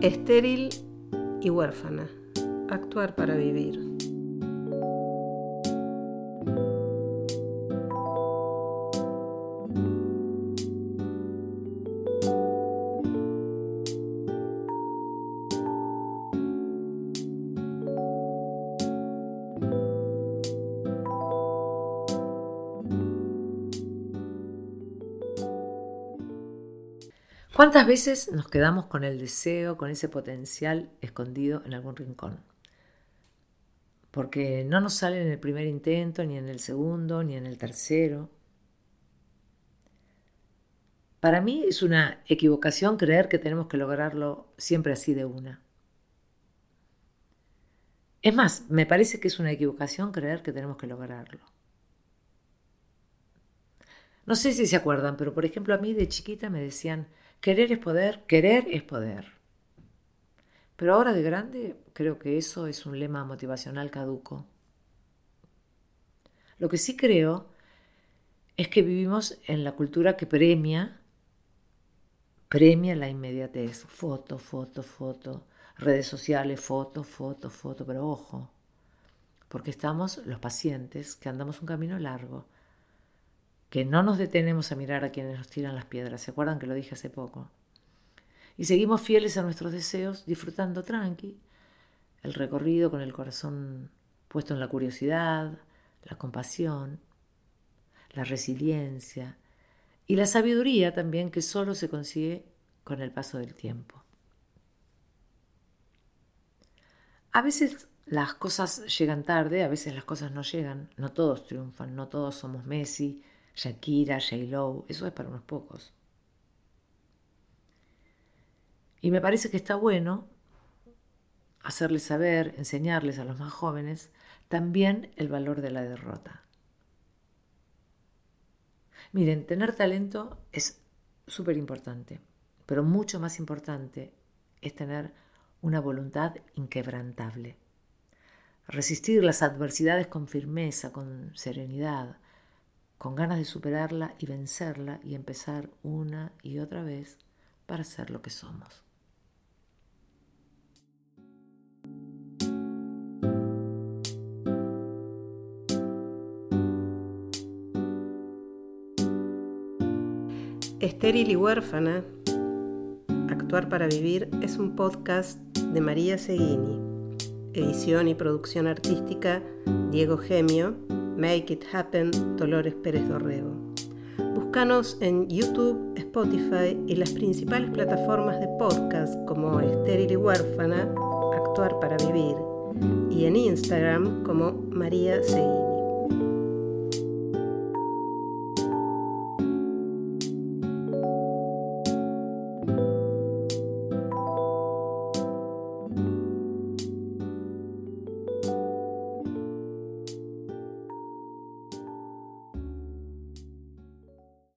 Estéril y huérfana. Actuar para vivir. ¿Cuántas veces nos quedamos con el deseo, con ese potencial escondido en algún rincón? Porque no nos sale en el primer intento, ni en el segundo, ni en el tercero. Para mí es una equivocación creer que tenemos que lograrlo siempre así de una. Es más, me parece que es una equivocación creer que tenemos que lograrlo. No sé si se acuerdan, pero por ejemplo a mí de chiquita me decían, Querer es poder, querer es poder. Pero ahora de grande creo que eso es un lema motivacional caduco. Lo que sí creo es que vivimos en la cultura que premia, premia la inmediatez. Foto, foto, foto. Redes sociales, foto, foto, foto. Pero ojo, porque estamos los pacientes que andamos un camino largo que no nos detenemos a mirar a quienes nos tiran las piedras. ¿Se acuerdan que lo dije hace poco? Y seguimos fieles a nuestros deseos, disfrutando tranqui el recorrido con el corazón puesto en la curiosidad, la compasión, la resiliencia y la sabiduría también que solo se consigue con el paso del tiempo. A veces las cosas llegan tarde, a veces las cosas no llegan, no todos triunfan, no todos somos Messi, Shakira, J-Lo, eso es para unos pocos. Y me parece que está bueno hacerles saber, enseñarles a los más jóvenes también el valor de la derrota. Miren, tener talento es súper importante, pero mucho más importante es tener una voluntad inquebrantable. Resistir las adversidades con firmeza, con serenidad, con ganas de superarla y vencerla y empezar una y otra vez para ser lo que somos. Estéril y huérfana, Actuar para Vivir es un podcast de María Seguini, edición y producción artística Diego Gemio Make It Happen, Dolores Pérez Dorrego. Búscanos en YouTube, Spotify y las principales plataformas de podcast como Estéril y Huérfana, Actuar para Vivir, y en Instagram como María Seguí.